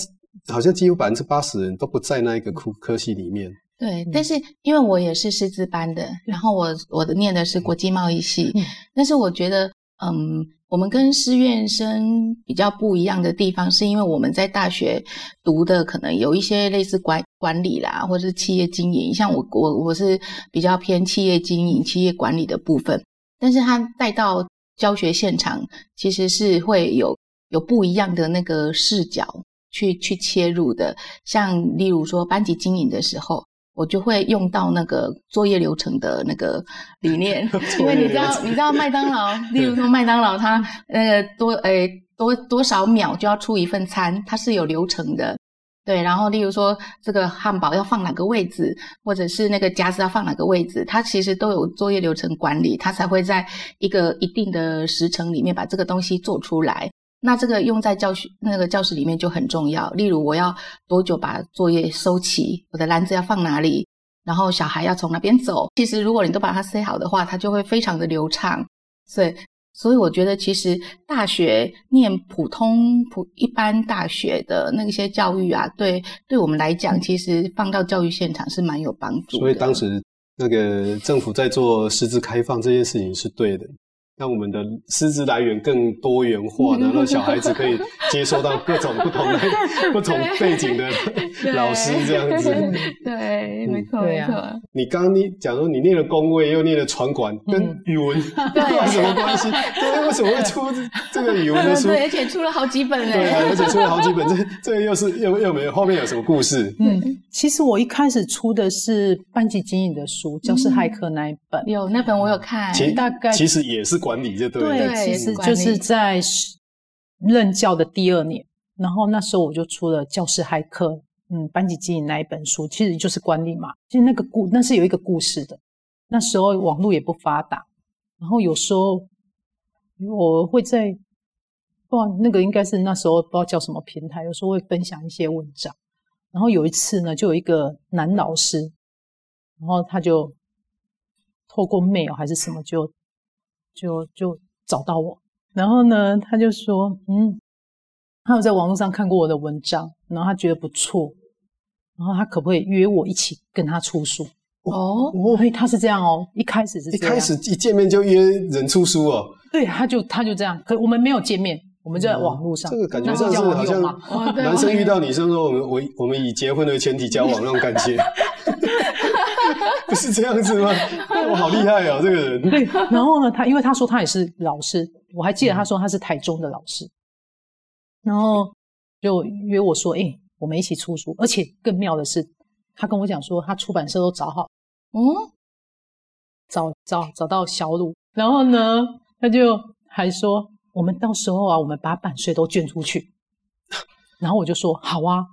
好像几乎百分之八十人都不在那一个科科系里面。对，但是因为我也是师资班的，然后我我的念的是国际贸易系，但是我觉得嗯。我们跟师院生比较不一样的地方，是因为我们在大学读的可能有一些类似管管理啦，或者是企业经营。像我我我是比较偏企业经营、企业管理的部分，但是他带到教学现场，其实是会有有不一样的那个视角去去切入的。像例如说班级经营的时候。我就会用到那个作业流程的那个理念，(laughs) 因为你知道，你知道麦当劳，(laughs) 例如说麦当劳，它那个多诶多多少秒就要出一份餐，它是有流程的，对。然后例如说这个汉堡要放哪个位置，或者是那个夹子要放哪个位置，它其实都有作业流程管理，它才会在一个一定的时程里面把这个东西做出来。那这个用在教学那个教室里面就很重要。例如，我要多久把作业收齐？我的篮子要放哪里？然后小孩要从哪边走？其实，如果你都把它塞好的话，它就会非常的流畅。所以，所以我觉得，其实大学念普通普一般大学的那些教育啊，对对我们来讲，其实放到教育现场是蛮有帮助的。所以当时那个政府在做师资开放这件事情是对的。让我们的师资来源更多元化，(laughs) 然后小孩子可以接收到各种不同的、(laughs) 不同背景的老师，这样子。对，没错，没错。你刚刚你讲说你念了工位，又念了传管，跟语文 (laughs) 有什么关系？对，为什么会出这个语文的书？对，而且出了好几本嘞。对啊，而且出了好几本，这这又是又又没有后面有什么故事？嗯，其实我一开始出的是班级经营的书，教师骇客那一本。有那本我有看，其大概其实也是。管理就对了，对，其实就是在任教的第二年，然后那时候我就出了教师骇客，嗯，班级经营那一本书，其实就是管理嘛。其实那个故那是有一个故事的。那时候网络也不发达，然后有时候我会在，不知道那个应该是那时候不知道叫什么平台，有时候会分享一些文章。然后有一次呢，就有一个男老师，然后他就。透过 mail 还是什么就就就找到我，然后呢，他就说，嗯，他有在网络上看过我的文章，然后他觉得不错，然后他可不可以约我一起跟他出书？哦，所以他是这样哦，一开始是这样，一开始一见面就约人出书哦，对，他就他就这样，可我们没有见面。我们就在网络上，这个感觉上是好像男生遇到女生说，我们我我们以结婚为前提交往那种感觉，(laughs) 不是这样子吗？(laughs) 我好厉害哦，这个人。对，然后呢，他因为他说他也是老师，我还记得他说他是台中的老师，然后就约我说，哎，我们一起出书，而且更妙的是，他跟我讲说他出版社都找好，嗯，找找找到小鲁，然后呢，(laughs) 他就还说。我们到时候啊，我们把版税都捐出去，(laughs) 然后我就说好啊。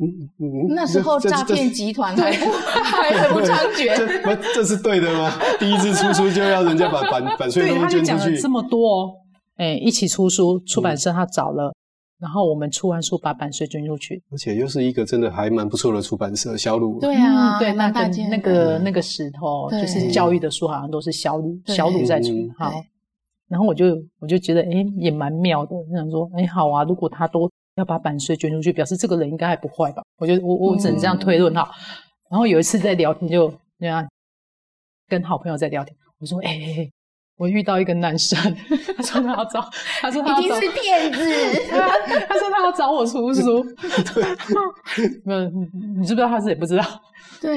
嗯嗯，那时候诈骗集团还 (laughs) 还很不猖獗。这这是对的吗？第一次出书就要人家把版版税都捐出去？他就讲了这么多哦，哎，一起出书，出版社他找了，然后我们出完书把版税捐出去。而且又是一个真的还蛮不错的出版社，小鲁。对啊，对，那个那个那个石头就是教育的书，好像都是小鲁小鲁在出。好。然后我就我就觉得，哎，也蛮妙的。我想说，哎，好啊，如果他都要把版税捐出去，表示这个人应该还不坏吧？我觉得我我只能这样推论哈。嗯、然后有一次在聊天就，就那样跟好朋友在聊天，我说，哎，我遇到一个男生，他说他要找，他说他，一定是骗子，他他说他要找我出书，没有，你知不知道他是也不知道，对，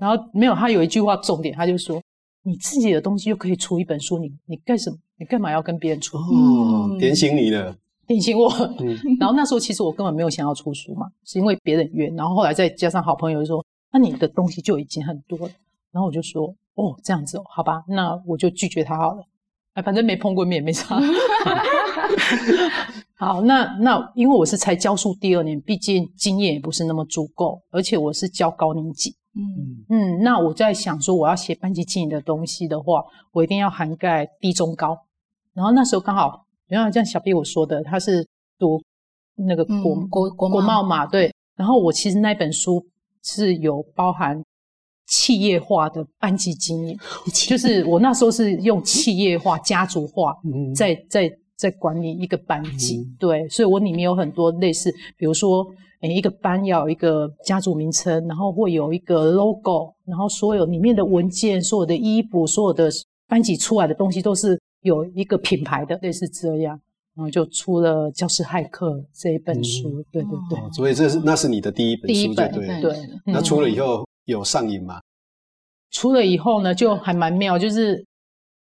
然后没有，他有一句话重点，他就说。你自己的东西又可以出一本书，你你干什么？你干嘛要跟别人出？哦，点醒你了，点醒我。嗯、(laughs) 然后那时候其实我根本没有想要出书嘛，是因为别人约。然后后来再加上好朋友就说，那你的东西就已经很多了。然后我就说，哦，这样子哦，好吧，那我就拒绝他好了。哎，反正没碰过面，没差。(laughs) 好，那那因为我是才教书第二年，毕竟经验也不是那么足够，而且我是教高年级。嗯嗯，那我在想说，我要写班级经营的东西的话，我一定要涵盖低中高。然后那时候刚好，原来像小 B 我说的，他是读那个国、嗯、国国国贸嘛，对。然后我其实那本书是有包含企业化的班级经营，就是我那时候是用企业化、家族化在在在管理一个班级，嗯、对。所以我里面有很多类似，比如说。每一个班要有一个家族名称，然后会有一个 logo，然后所有里面的文件、所有的衣服、所有的班级出来的东西都是有一个品牌的，类似这样，然后就出了《教师骇客》这一本书。嗯、对对对、哦，所以这是那是你的第一本书，对对对。那出了以后有上瘾吗？出了以后呢，就还蛮妙，就是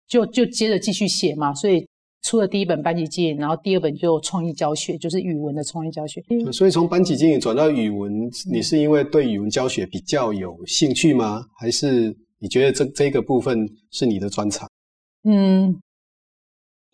就就接着继续写嘛，所以。出了第一本班级经营，然后第二本就创意教学，就是语文的创意教学。所以从班级经营转到语文，你是因为对语文教学比较有兴趣吗？还是你觉得这这个部分是你的专长？嗯，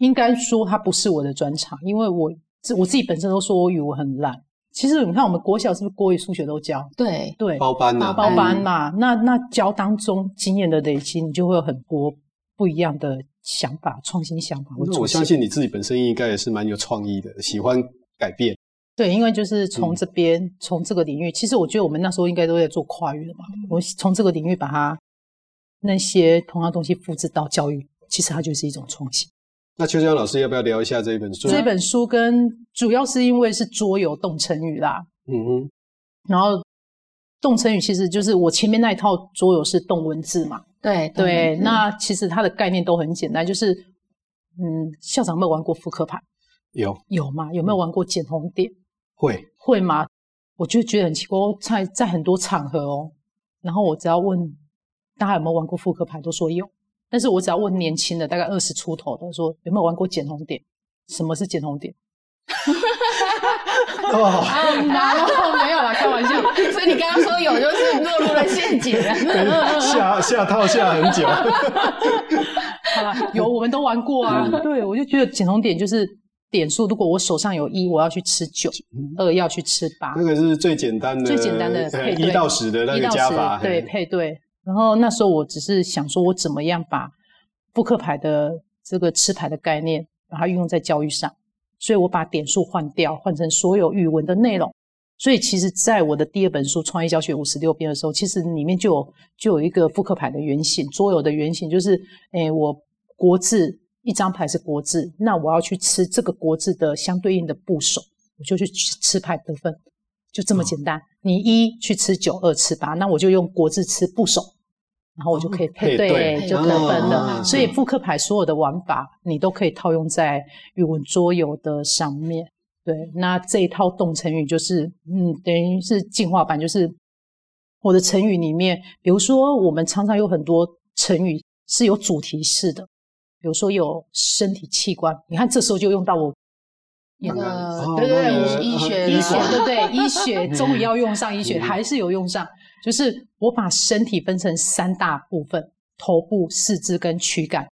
应该说它不是我的专长，因为我自我自己本身都说我语文很烂。其实你看我们国小是不是国语、数学都教？对对，包班呐、啊，包班嘛。嗯、那那教当中经验的累积，你就会有很多不一样的。想法，创新想法。那我相信你自己本身应该也是蛮有创意的，喜欢改变。对，因为就是从这边，从、嗯、这个领域，其实我觉得我们那时候应该都在做跨越的嘛。我从这个领域把它那些同样东西复制到教育，其实它就是一种创新。那秋江老师要不要聊一下这一本书？这本书跟主要是因为是桌游动成语啦。嗯哼。然后动成语其实就是我前面那一套桌游是动文字嘛。对对，那其实它的概念都很简单，就是，嗯，校长有没有玩过扑克牌？有有吗？有没有玩过捡红点？会会吗？我就觉得很奇怪，在在很多场合哦，然后我只要问大家有没有玩过扑克牌，都说有，但是我只要问年轻的，大概二十出头的，说有没有玩过捡红点？什么是捡红点？(laughs) 哦，(laughs) 难哦没有啦，开玩笑。所以你刚刚说有，就是落入了陷阱，下下套下很久。(laughs) 好了，有我们都玩过啊。嗯、对，我就觉得捡红点就是点数，如果我手上有一，我要去吃九；二要去吃八。那个是最简单的，最简单的配对，一到十的那个加法，对，配对。然后那时候我只是想说，我怎么样把扑克牌的这个吃牌的概念，把它运用在教育上。所以我把点数换掉，换成所有语文的内容，所以其实，在我的第二本书《创意教学五十六变》的时候，其实里面就有就有一个扑克牌的原型，桌游的原型就是，诶，我国字一张牌是国字，那我要去吃这个国字的相对应的部首，我就去吃牌得分，就这么简单。哦、你一去吃九，二吃八，那我就用国字吃部首。然后我就可以配对，对就得分了。哦、所以扑克牌所有的玩法，你都可以套用在语文桌游的上面。对，那这一套动成语就是，嗯，等于是进化版，就是我的成语里面，比如说我们常常有很多成语是有主题式的，比如说有身体器官，你看这时候就用到我一个，哦、对对对，医学医 (laughs) 学，对对，医学终于要用上医学，还是有用上。就是我把身体分成三大部分：头部、四肢跟躯干。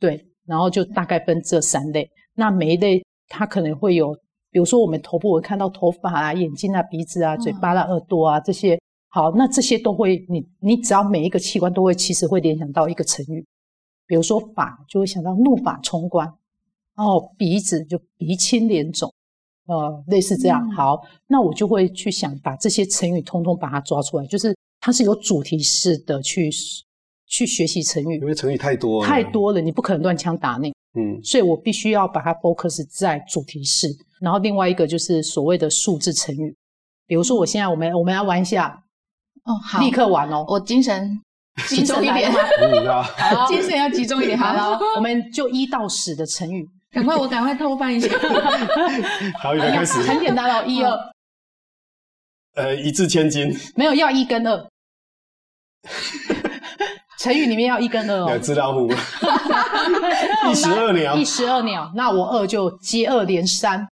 对，然后就大概分这三类。那每一类它可能会有，比如说我们头部会看到头发啊、眼睛啊、鼻子啊、嘴巴啊、耳朵啊这些。好，那这些都会，你你只要每一个器官都会，其实会联想到一个成语。比如说法，就会想到怒发冲冠；然后鼻子就鼻青脸肿。呃，类似这样，嗯、好，那我就会去想把这些成语通通把它抓出来，就是它是有主题式的去去学习成语，因为成语太多了，太多了，你不可能乱枪打鸟，嗯，所以我必须要把它 focus 在主题式，然后另外一个就是所谓的数字成语，比如说我现在我们我们来玩一下，哦，好，立刻玩哦，我精神 (laughs) 集中一点，(laughs) 好，(laughs) 精神要集中一点，好了，我们就一到十的成语。赶快，我赶快偷翻一下。(laughs) 好，预备开始。很简单哦，一二。呃，一字千金。没有，要一跟二。(laughs) 成语里面要一跟二哦。两只老虎。(laughs) 一石二鸟。一石二鸟，那我二就接二连三，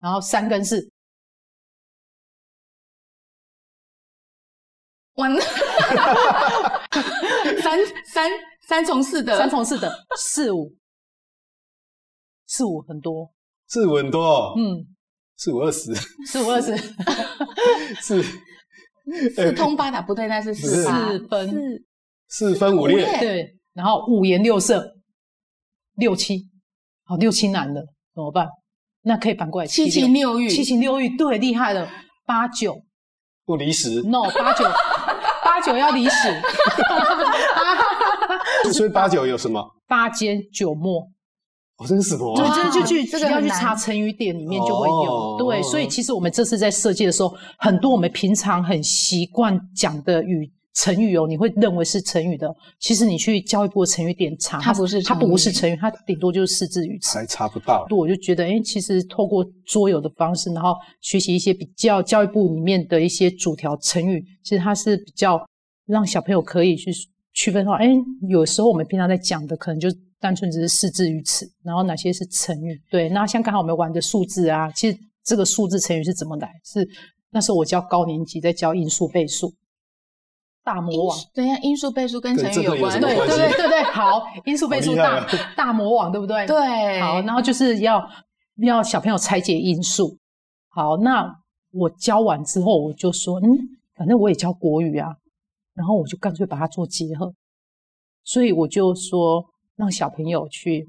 然后三跟四。完了。三三三从四的。三从四的四五。四五很多，四五很多，嗯，四五二十，四五二十，(laughs) 四四通八达不对，那是四分。四。四分五裂，对，然后五颜六色，六七，好六七难了，怎么办？那可以反过来，七情六欲，七情六欲，对，厉害了，八九。不离十，no，八九。八九要离十，(laughs) 所以八九有什么？八间九陌。哦，这是什么？对，这就去这个要去查成语典里面就会有。哦、对，所以其实我们这次在设计的时候，很多我们平常很习惯讲的语成语哦，你会认为是成语的，其实你去教育部的成语典查，它不是它不是成语，它顶多就是四字语词，还查不到。对，我就觉得，哎，其实透过桌游的方式，然后学习一些比较教育部里面的一些主条成语，其实它是比较让小朋友可以去区分的话，哎，有时候我们平常在讲的可能就。单纯只是四字于此，然后哪些是成语？对，那像刚好我们玩的数字啊，其实这个数字成语是怎么来？是那时候我教高年级在教因数倍数，大魔王。对呀，因数倍数跟成语有关。对对对对对，好，因数倍数大大魔王，对不对？对。好，然后就是要要小朋友拆解因数。好，那我教完之后，我就说，嗯，反正我也教国语啊，然后我就干脆把它做结合，所以我就说。让小朋友去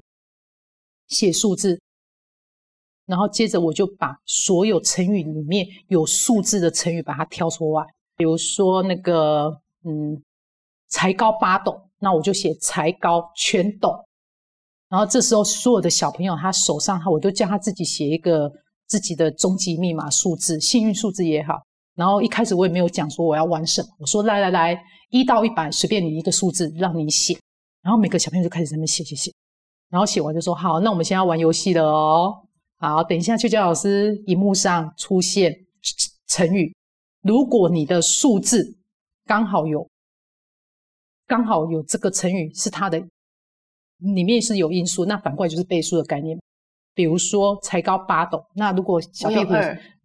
写数字，然后接着我就把所有成语里面有数字的成语把它挑出来。比如说那个，嗯，才高八斗，那我就写才高全斗。然后这时候所有的小朋友他手上，他我都叫他自己写一个自己的终极密码数字，幸运数字也好。然后一开始我也没有讲说我要玩什么，我说来来来，一到一百随便你一个数字让你写。然后每个小朋友就开始在那边写写写，然后写完就说：“好，那我们现在要玩游戏了哦。好，等一下秋娇老师荧幕上出现成语，如果你的数字刚好有刚好有这个成语是它的里面是有因数，那反过来就是倍数的概念。比如说才高八斗，那如果小壁虎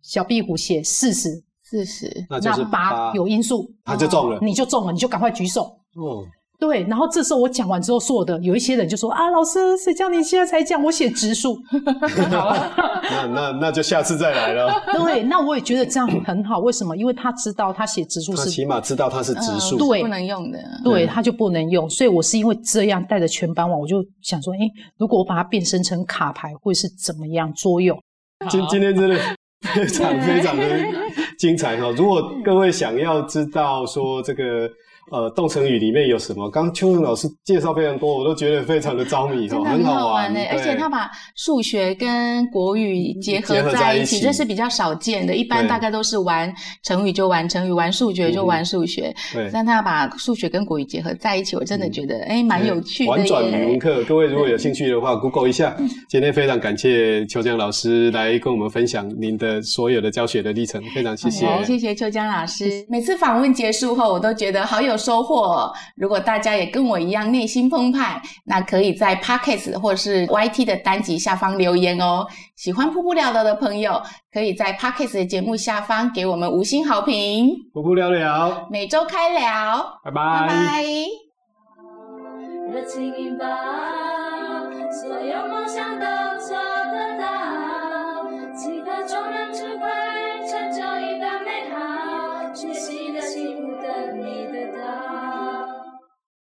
小壁虎写四十四十，那就是八有因数，他就中了，你就中了，你就赶快举手。哦。对，然后这时候我讲完之后，所有的有一些人就说啊，老师，谁叫你现在才讲？我写直数。(laughs) 好了，那那那就下次再来了。(laughs) 对，那我也觉得这样很好。为什么？因为他知道他写直数是，他起码知道他是直数，呃、对，不能用的。对，他就不能用。所以我是因为这样带着全班玩，我就想说，哎，如果我把它变身成卡牌，会是怎么样作用？(laughs) 今今天真的非常非常的精彩哈！如果各位想要知道说这个。呃，动成语里面有什么？刚刚秋生老师介绍非常多，我都觉得非常的着迷，哦很好玩呢。而且他把数学跟国语结合在一起，这是比较少见的。一般大概都是玩成语就玩成语，玩数学就玩数学。对，但他把数学跟国语结合在一起，我真的觉得哎，蛮有趣的。玩转语文课，各位如果有 (laughs) 兴趣的话，Google 一下。今天非常感谢邱江老师来跟我们分享您的所有的教学的历程，非常谢谢。好，谢谢邱江老师。每次访问结束后，我都觉得好有。有收获。如果大家也跟我一样内心澎湃，那可以在 Podcast 或是 YT 的单集下方留言哦。喜欢瀑布聊聊的朋友，可以在 Podcast 的节目下方给我们五星好评。噗噗聊聊，每周开聊，拜拜。拜拜。热情引爆，所有梦想都做得到。